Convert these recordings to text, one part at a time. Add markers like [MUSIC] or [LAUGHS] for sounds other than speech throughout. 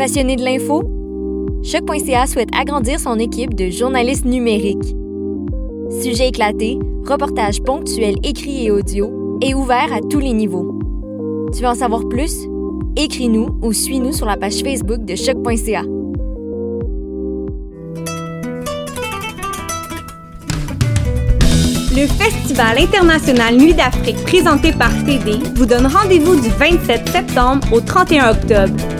Passionné de l'info? Choc.ca souhaite agrandir son équipe de journalistes numériques. Sujets éclatés, reportages ponctuels écrits et audio et ouverts à tous les niveaux. Tu veux en savoir plus? Écris-nous ou suis-nous sur la page Facebook de Choc.ca. Le Festival international Nuit d'Afrique présenté par TD vous donne rendez-vous du 27 septembre au 31 octobre.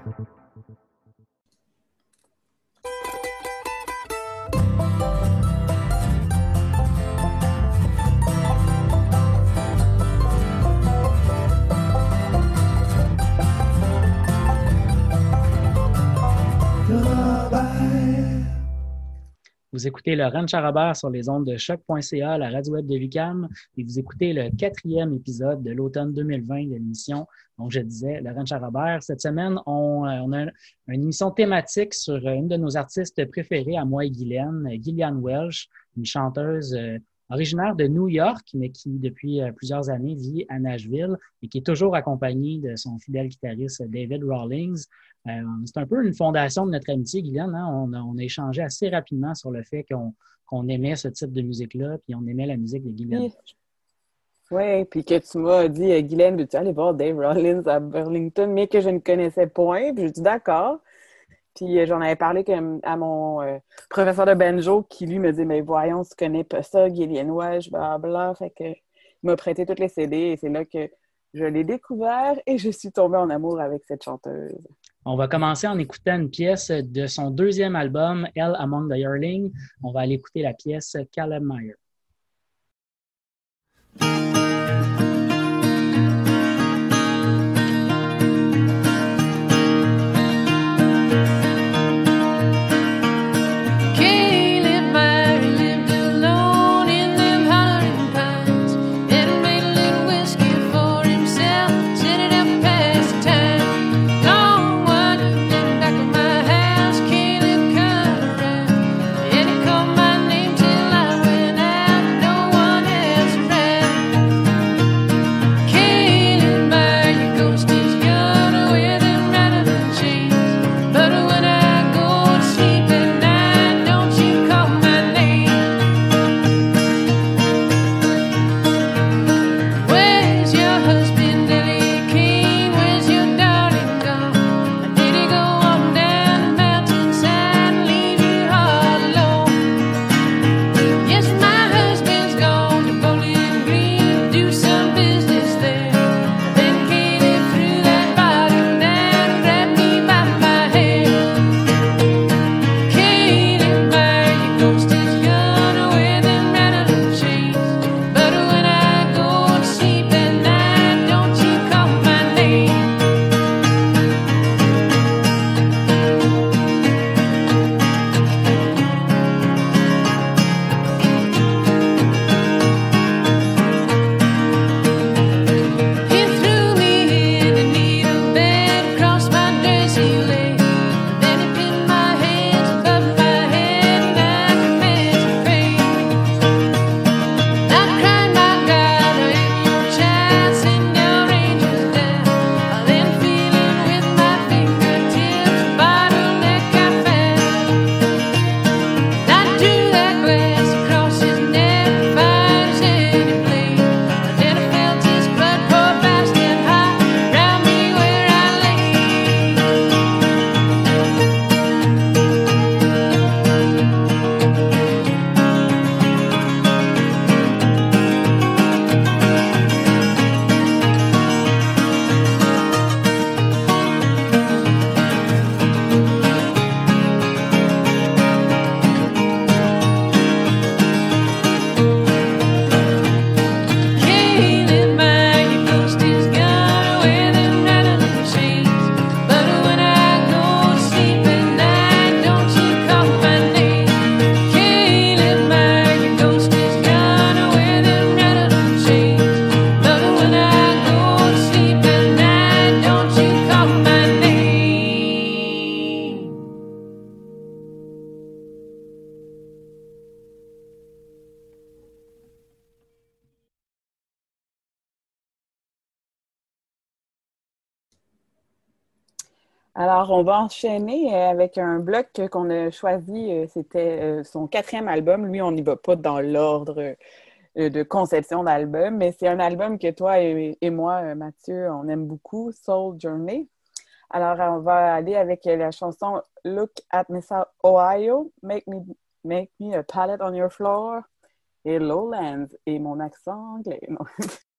Vous écoutez Laurent Charabert sur les ondes de choc.ca, la radio web de Lucam, et vous écoutez le quatrième épisode de l'automne 2020 de l'émission. Donc, je disais, Laurent Charabert, cette semaine, on, euh, on, a une émission thématique sur une de nos artistes préférés, à moi et Guylaine, Gillian Welsh, une chanteuse euh, originaire de New York, mais qui, depuis euh, plusieurs années, vit à Nashville et qui est toujours accompagnée de son fidèle guitariste David Rawlings. Euh, c'est un peu une fondation de notre amitié, Guylaine. Hein? On, a, échangé assez rapidement sur le fait qu'on qu aimait ce type de musique-là, puis on aimait la musique de Guylaine. Oui, puis que tu m'as dit, euh, Guylaine, veux-tu aller voir Dave Rollins à Burlington, mais que je ne connaissais point. Puis j'ai dit d'accord. Puis euh, j'en avais parlé à mon euh, professeur de banjo qui, lui, me dit Mais voyons, tu connais pas ça, Welsh, blablabla. Fait que il m'a prêté toutes les CD et c'est là que je l'ai découvert et je suis tombée en amour avec cette chanteuse. On va commencer en écoutant une pièce de son deuxième album, Elle Among the Yearling. On va aller écouter la pièce Caleb Meyer. Alors, on va enchaîner euh, avec un bloc qu'on a choisi. euh, C'était euh, son quatrième album. Lui, on n'y va pas dans l'ordre de conception d'album, mais c'est un album que toi et, moi, Mathieu, on aime beaucoup, Soul Journey. Alors, on va aller avec la chanson Look at Miss Ohio, Make Me, Make Me a Palette on Your Floor et Lowlands et mon accent anglais. [LAUGHS]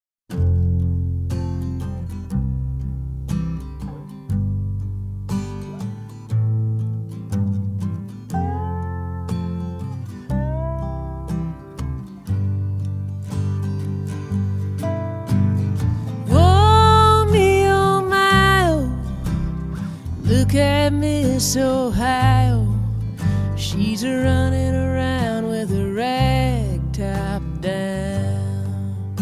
Look at Miss Ohio. She's running around with a rag top down.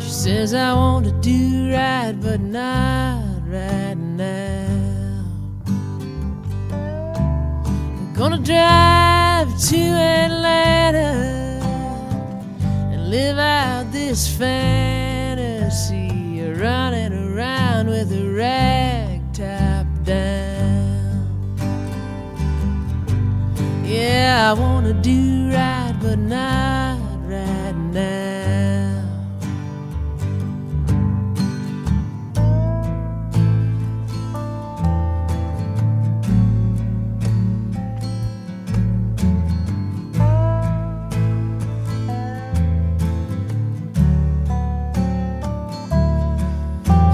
She says, I want to do right, but not right now. I'm gonna drive to Atlanta and live out this fantasy of running around with a rag I wanna do right, but not right now.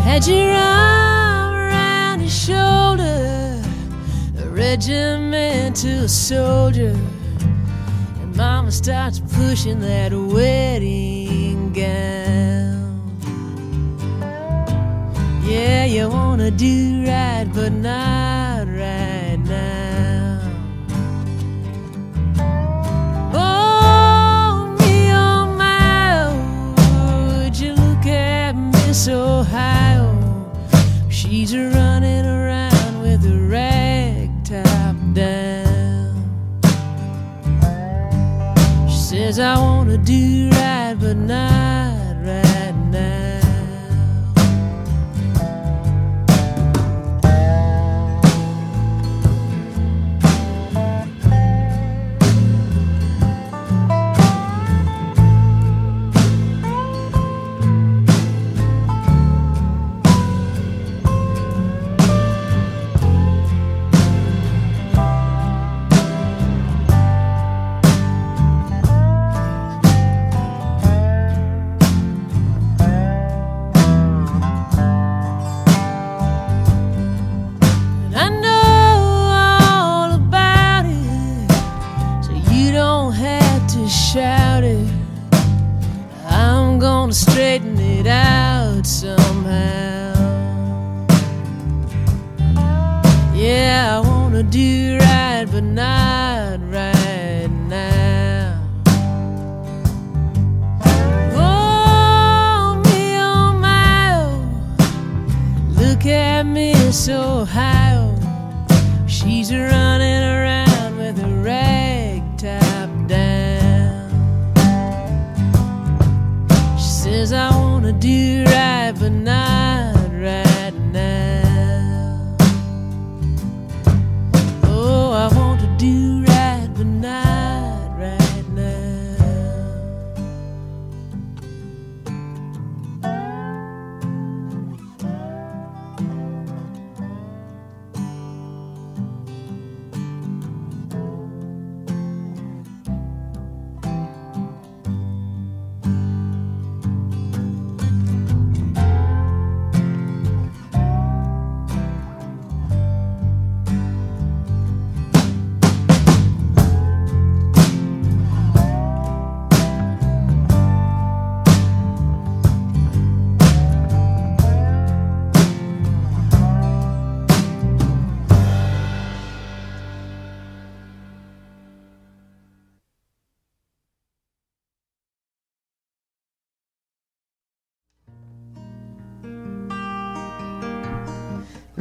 Had your arm around his shoulder, a regimental soldier. Starts pushing that wedding gown. Yeah, you wanna do right, but not right now. Oh, me, oh, my, would you look at Miss Ohio? She's around Says, I want to do right, but not wanna do right, but not right now. Oh, me, oh, my, oh. Look at Miss Ohio. She's running around with a rag top down. She says, I want to do right, but not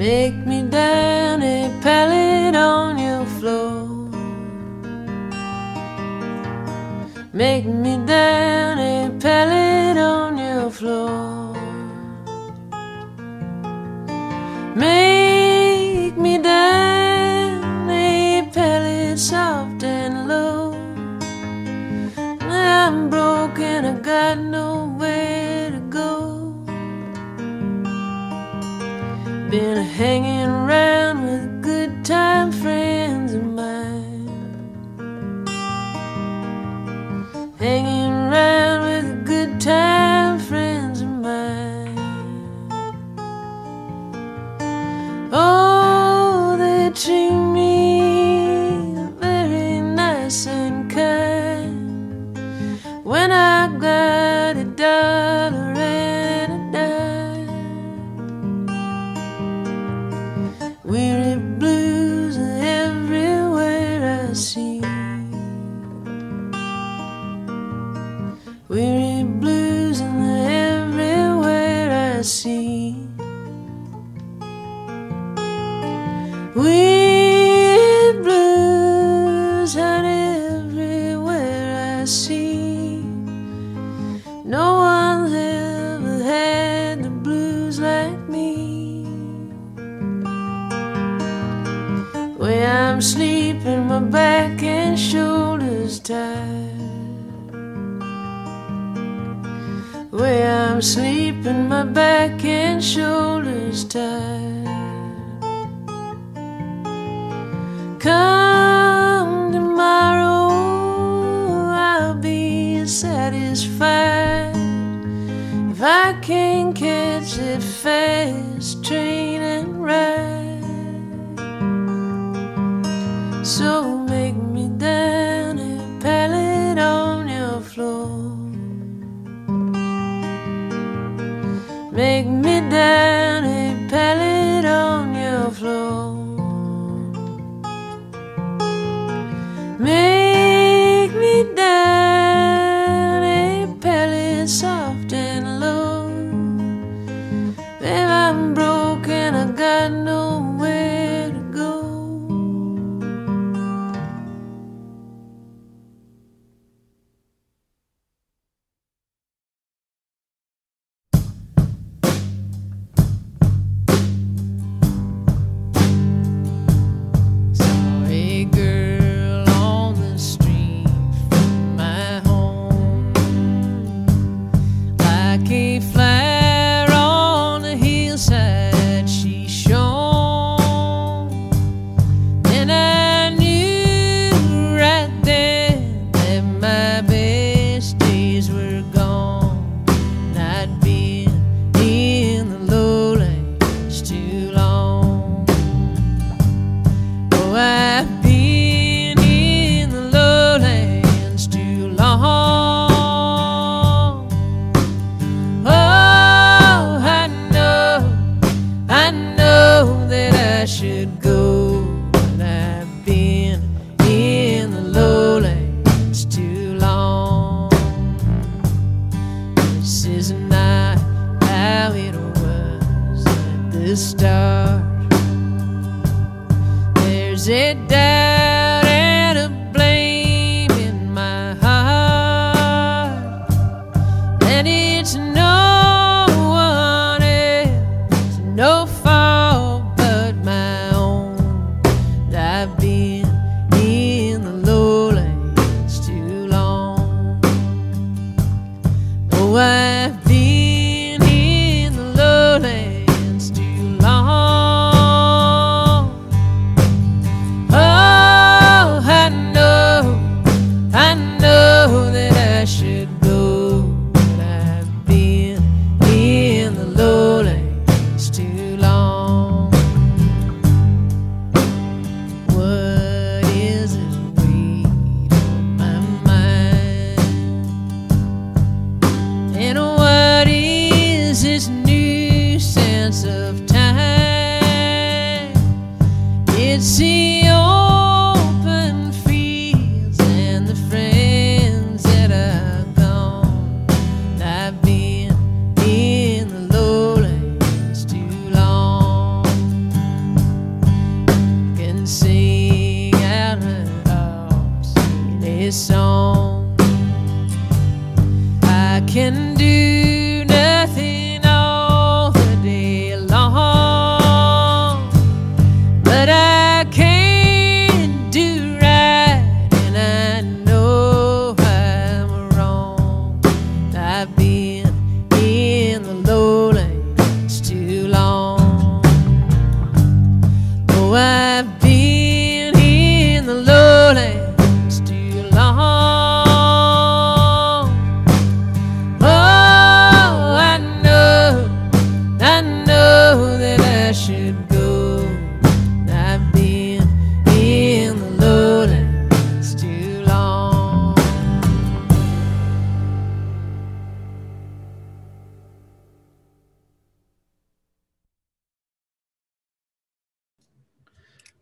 Make me down a pallet on your floor. Make me down a pallet on your floor. Been hanging around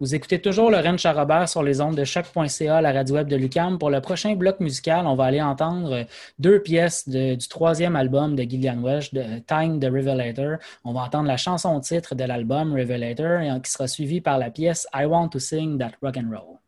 Vous écoutez toujours Rennes Charrobert sur les ondes de choc.ca, la radio web de Lucam. Pour le prochain bloc musical, on va aller entendre deux pièces du troisième album de Gillian Welsh, de Time the Revelator. On va entendre la chanson titre de l'album Revelator, et qui sera suivie par la pièce I Want to Sing That Rock and Roll.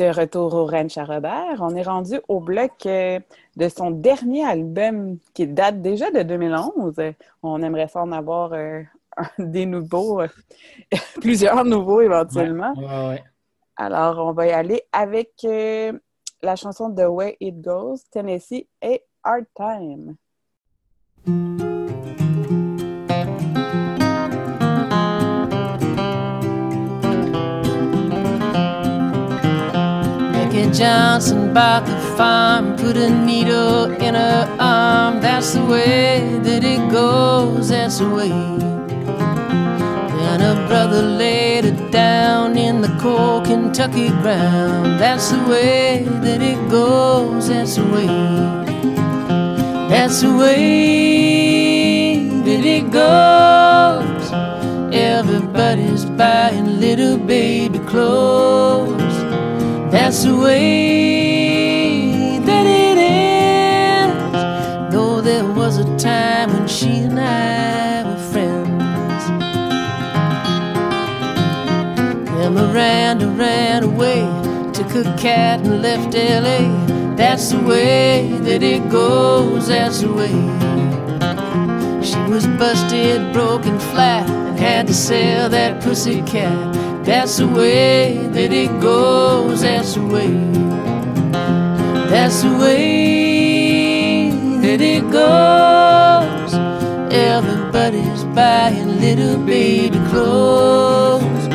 De retour au Ranch à Robert, on est rendu au bloc euh, de son dernier album qui date déjà de 2011. On aimerait ça en avoir euh, des nouveaux, euh, [LAUGHS] plusieurs nouveaux éventuellement. Ouais, ouais, ouais. Alors, on va y aller avec euh, la chanson The Way It Goes, Tennessee et Hard Time. Johnson bought the farm, put a needle in her arm. That's the way that it goes, that's the way. Then her brother laid her down in the cold Kentucky ground. That's the way that it goes, that's the way. That's the way that it goes. Everybody's buying little baby clothes. That's the way that it ends. Though there was a time when she and I were friends. Then Miranda ran away, took her cat and left LA. That's the way that it goes, that's the way. She was busted, broken flat, and had to sell that pussy cat. That's the way that it goes, that's the way. That's the way that it goes. Everybody's buying little baby clothes.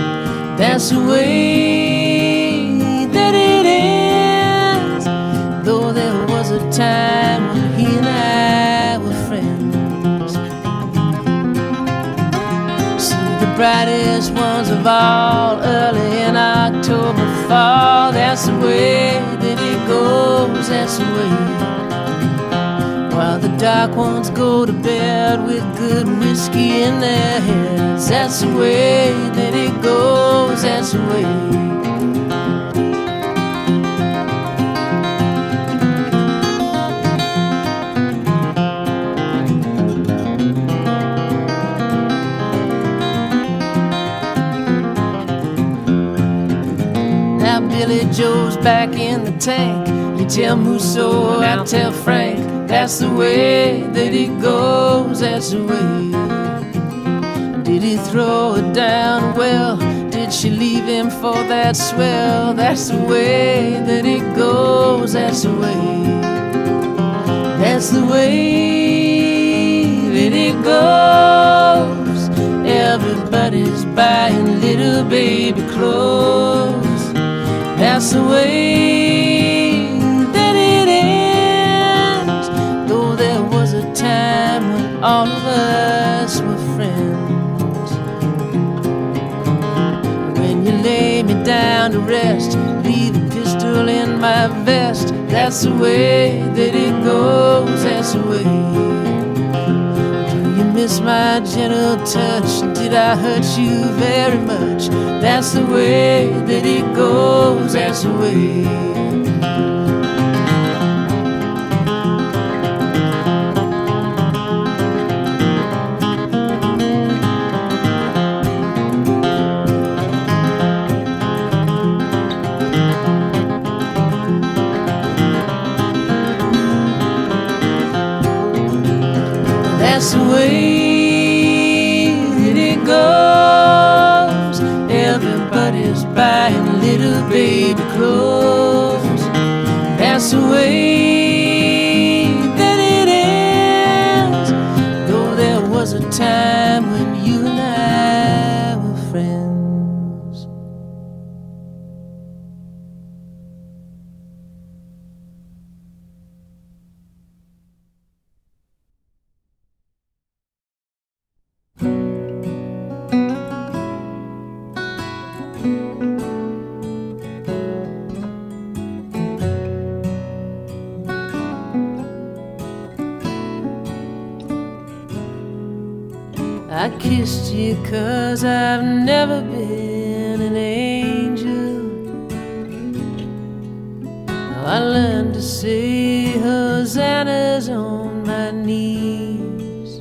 That's the way brightest ones of all early in October fall. That's the way that it goes, that's the way. While the dark ones go to bed with good whiskey in their heads. That's the way that it goes, that's the way. Joe's back in the tank. You tell Musso, I tell Frank. That's the way that it goes. That's the way. Did he throw it down? Well, did she leave him for that swell? That's the way that it goes. That's the way. That's the way that it goes. Everybody's buying little baby clothes. That's the way that it ends. Though there was a time when all of us were friends. When you lay me down to rest, leave the pistol in my vest. That's the way that it goes. That's the way. Do you miss my gentle touch? Did I hurt you very much? That's the way that it goes. That's the way. That's I kissed you cause I've never been an angel. I learned to say hosannas on my knees.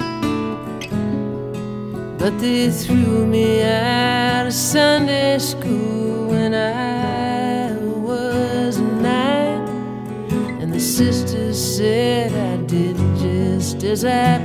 But they threw me out of Sunday school when I was nine. And the sisters said I did just as I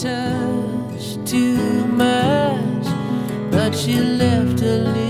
Touch too much, but she left a little.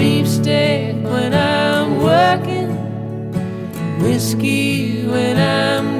beefsteak when I'm working, whiskey when I'm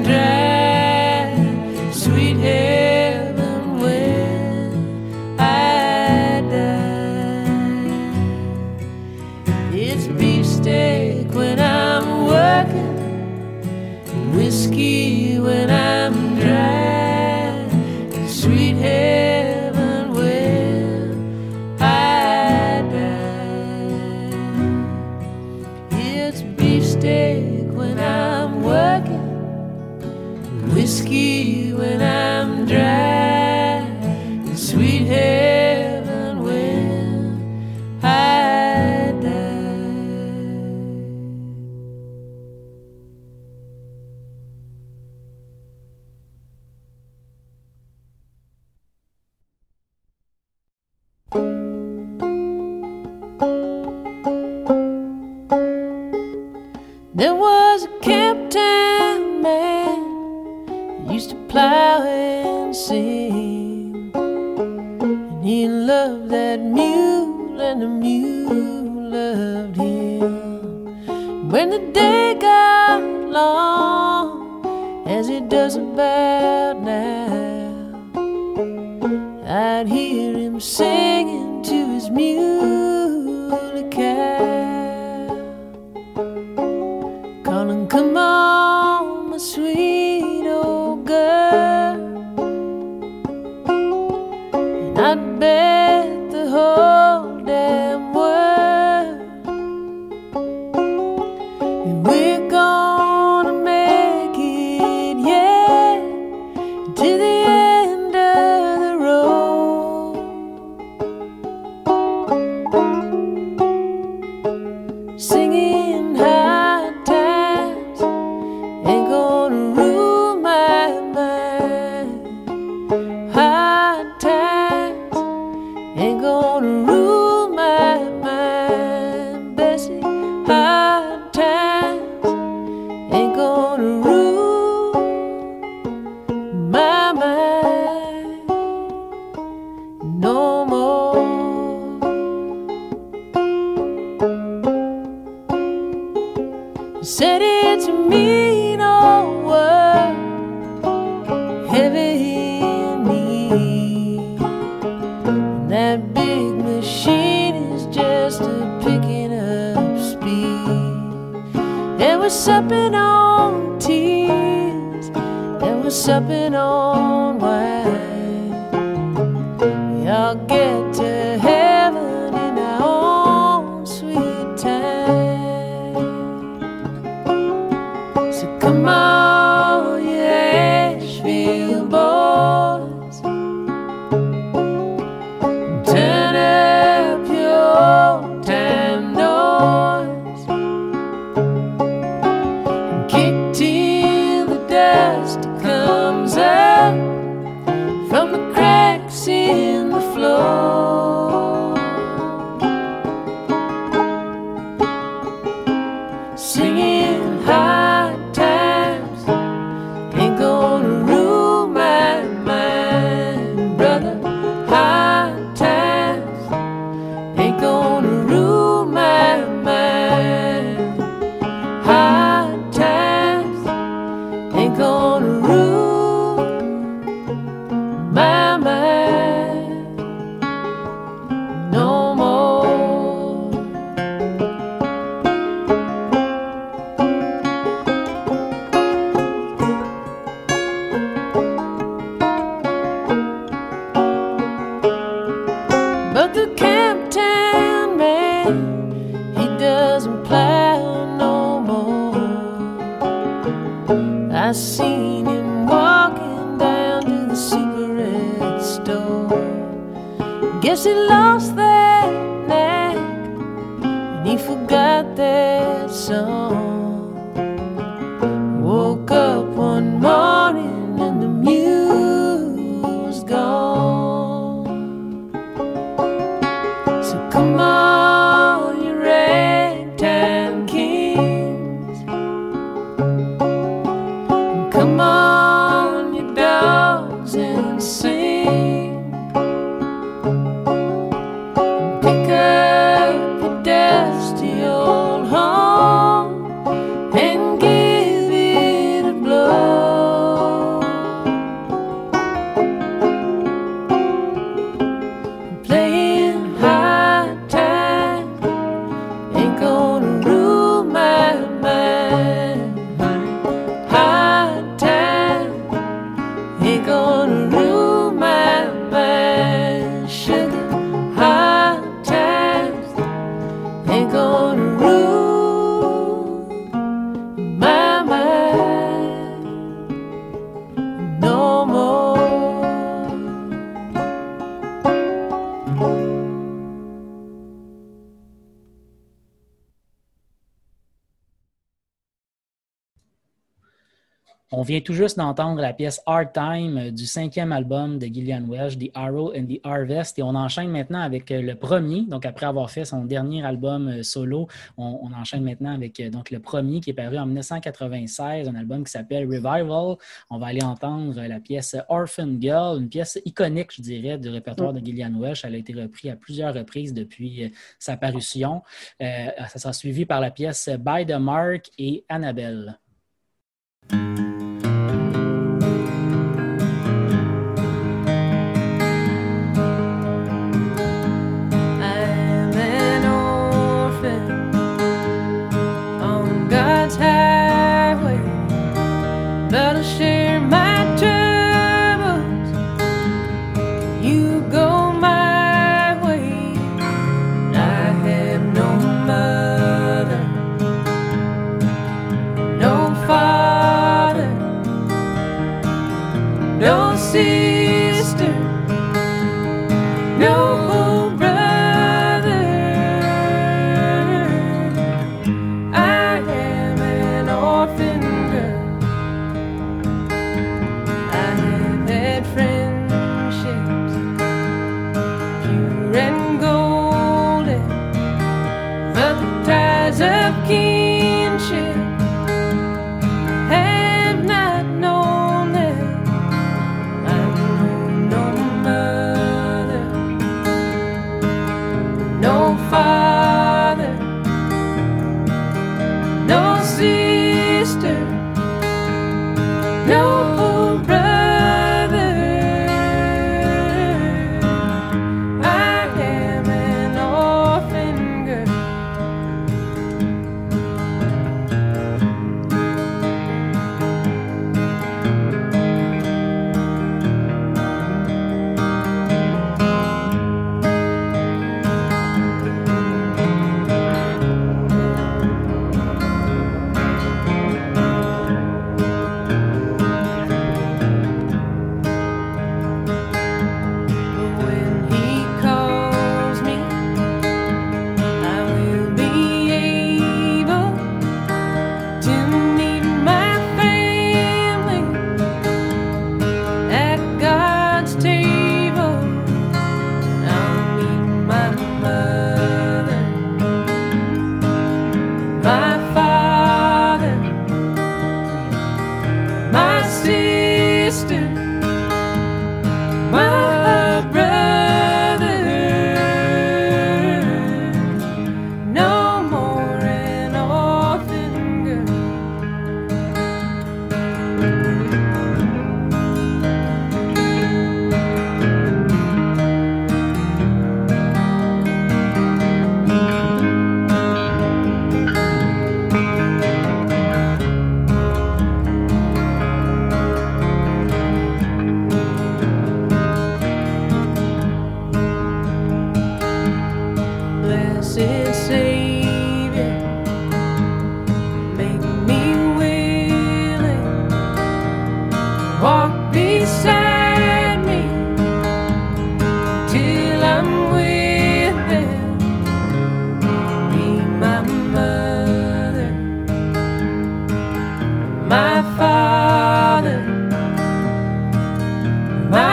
On vient tout juste d'entendre la pièce Hard Time euh, du cinquième album de Gillian Welsh, The Arrow and the Harvest. Et on enchaîne maintenant avec euh, le premier. Donc, après avoir fait son dernier album euh, solo, on, enchaîne maintenant avec le premier qui est paru en 1996, un album qui s'appelle Revival. On va aller entendre la pièce Orphan Girl, une pièce iconique, je dirais, du répertoire de Gillian Welsh. Elle a été reprise à plusieurs reprises depuis sa parution. Ça sera suivi par la pièce By the Mark et Annabelle.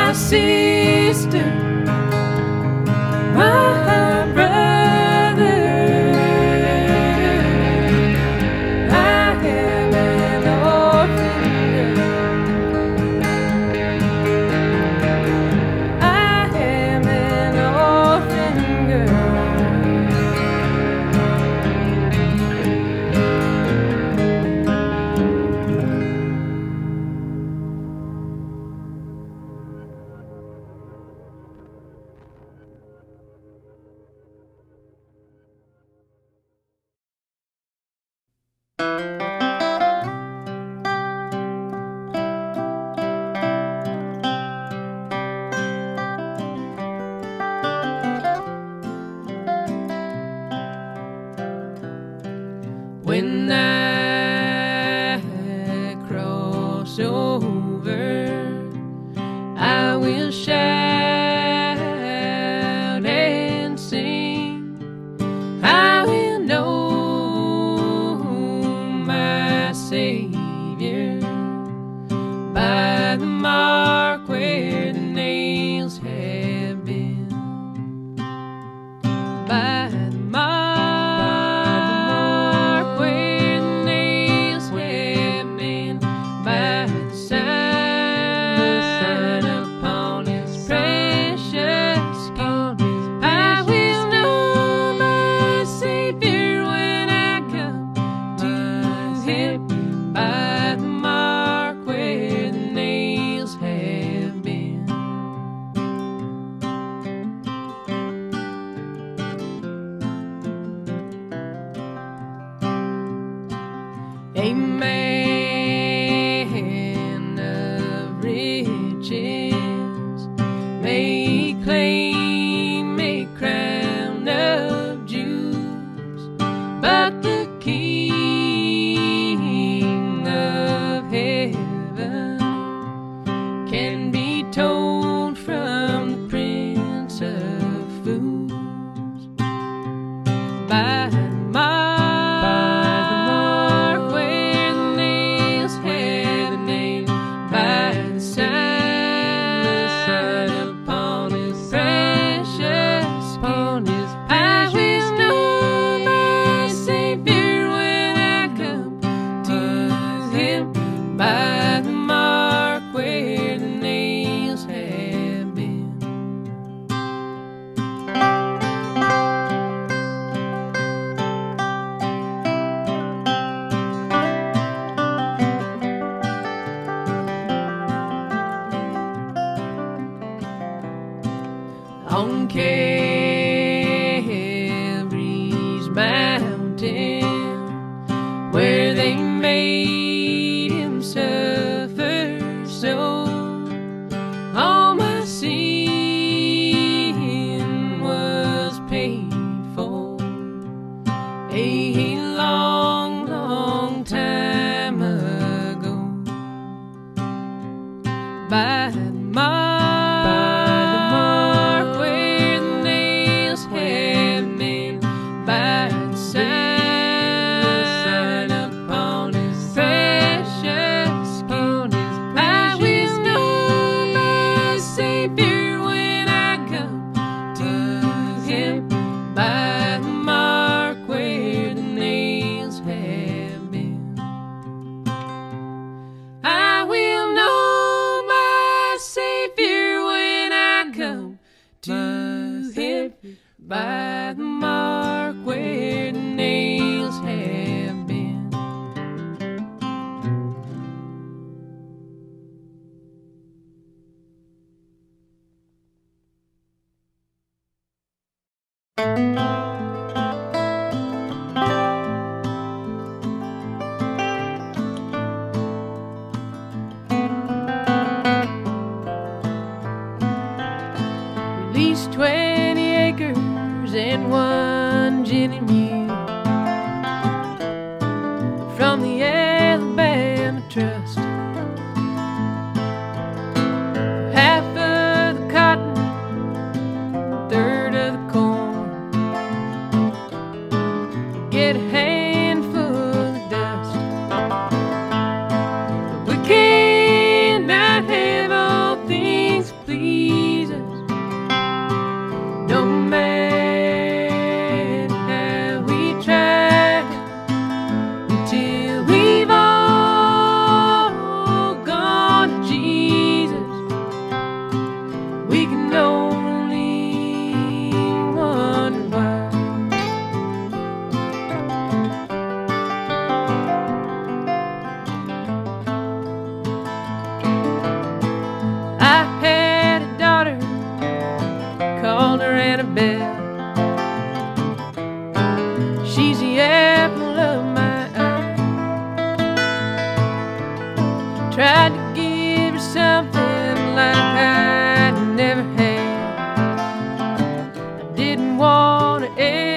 My sister, my I didn't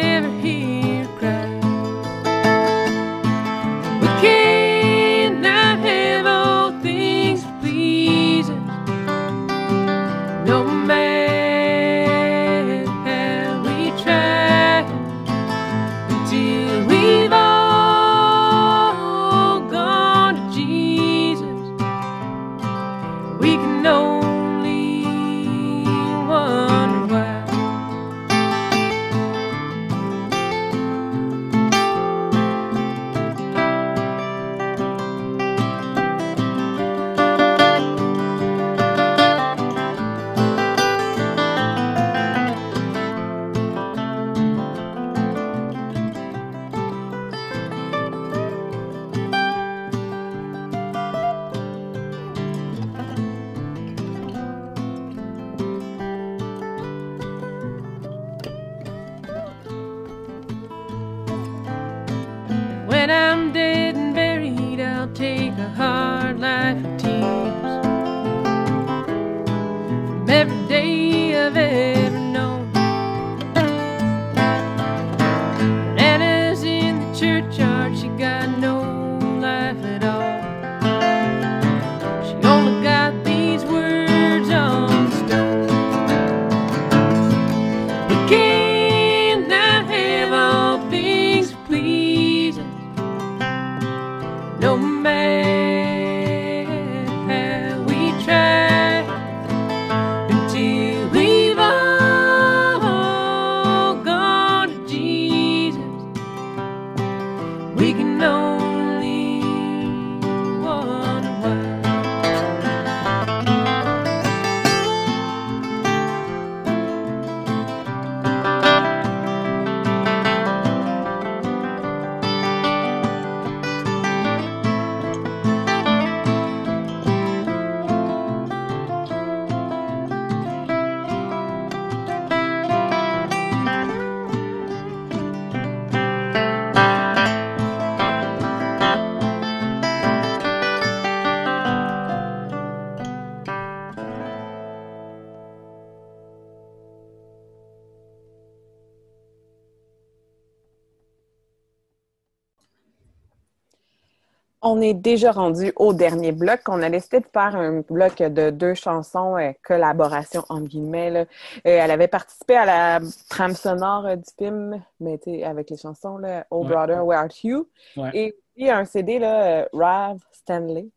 On est déjà rendu au dernier bloc. On a décidé de faire un bloc de deux chansons, euh, collaboration entre guillemets. là. Euh, elle avait participé à la trame sonore euh, du film, mais avec les chansons là, Oh Ouais. Brother, Where Art You? Ouais. Et puis un CD, là, euh, Rav Stanley,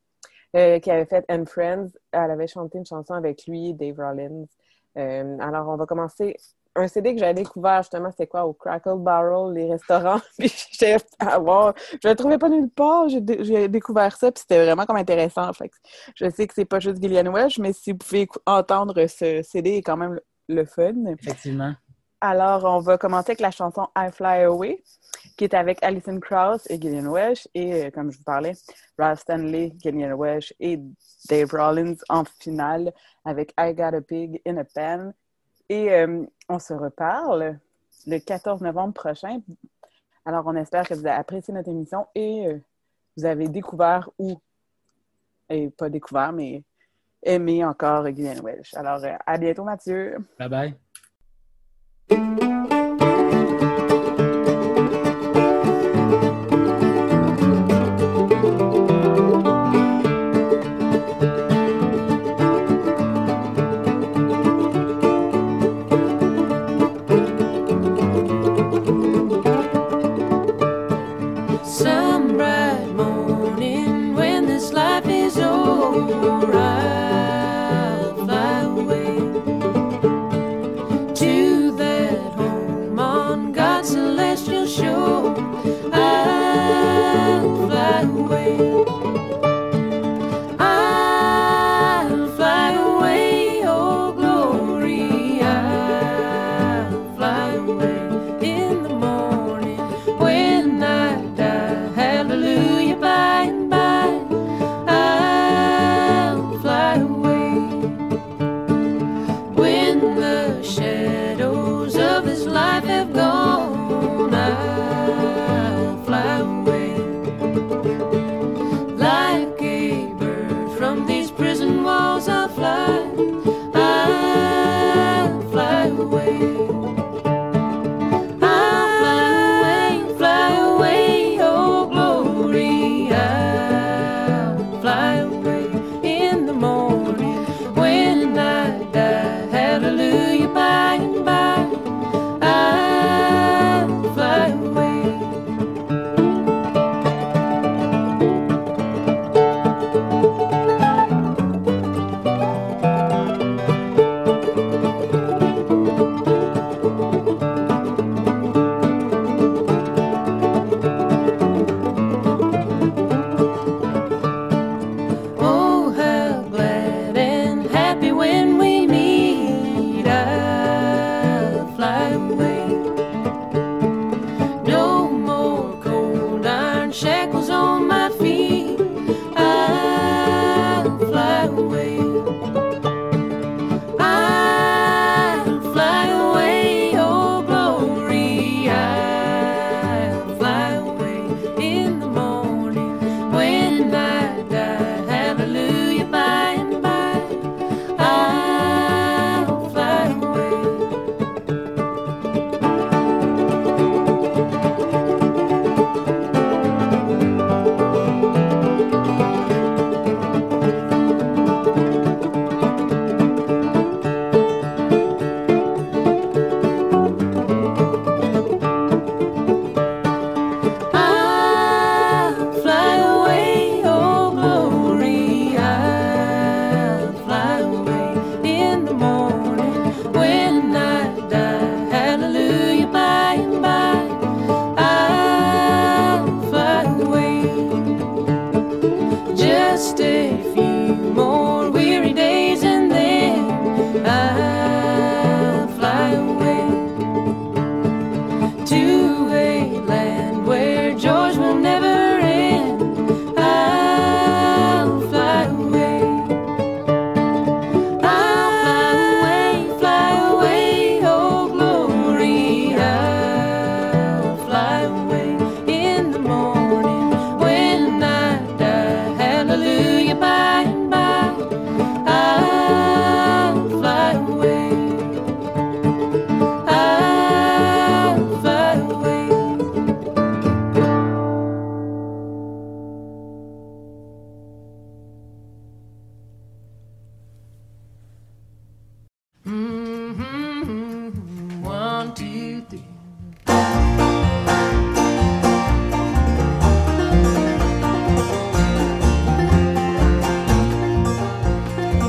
qui avait fait And Friends. Elle avait chanté une chanson avec lui, Dave Rollins. Alors, on va commencer. Un CD que j'avais découvert, justement, c'était quoi? Au Crackle Barrel, les restaurants. [LAUGHS] Puis j'étais à voir. Je le trouvais pas nulle part. J'ai dé- j'ai découvert ça, puis c'était vraiment comme intéressant. Fait que je sais que c'est pas juste Gillian Welch, mais si vous pouvez entendre ce CD, est quand même le, fun. Effectivement. Alors, on va commencer avec la chanson I Fly Away, qui est avec Alison Krauss et Gillian Welch. Et euh, comme je vous parlais, Ralph Stanley, Gillian Welch et Dave Rollins en finale avec I Got a Pig in a Pan. Et euh, on se reparle le 14 novembre prochain. Alors, on espère que vous avez apprécié notre émission et euh, vous avez découvert ou, et pas découvert, mais aimé encore Gillian Welch. Alors, euh, à bientôt, Mathieu. Bye bye.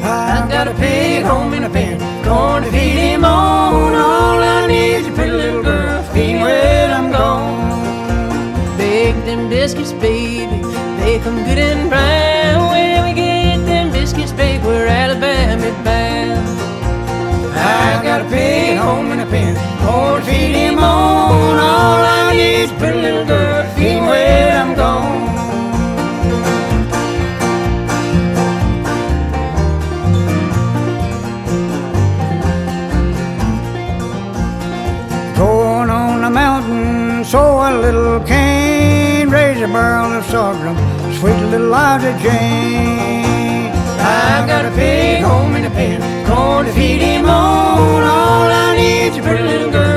I got a pig home in a pen, to feed him on. All I need is a pretty little girl, feed when I'm gone. Bake them biscuits, baby, bake them good and brown. When we get them biscuits baked, we're Alabama bound. I got a pig home in a pen, feed him on. All I need is pretty little girl to when I'm gone. Going on the mountain, so a little cane, raise a barrel of sorghum, sweet little Ida Jane. I've got a pig home in a pen, going to feed him on. All I need is a pretty little girl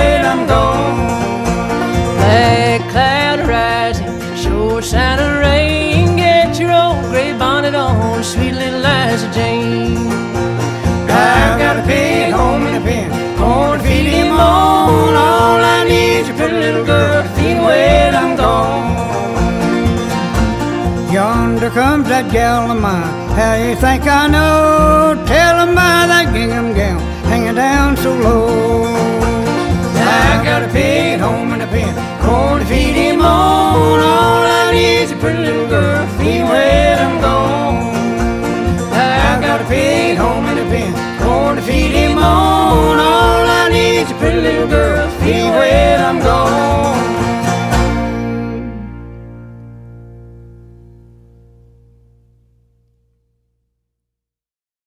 when I'm gone. Black cloud rising, sure sign of rain. Get your old gray bonnet on, sweet little Liza Jane. I've got a pig home in a pen, going to feed him on. All I need is a pretty little girl to feed when I'm gone. Yonder comes that gal of mine. How you think I know? Tell 'em by that gingham gown, hanging down so low got a pig at home and a pen, corn to feed him on. All I need is a pretty little girl to feed when I'm gone. I got a pig at home and a pen, corn to feed him on. All I need is a pretty little girl to feed when I'm gone.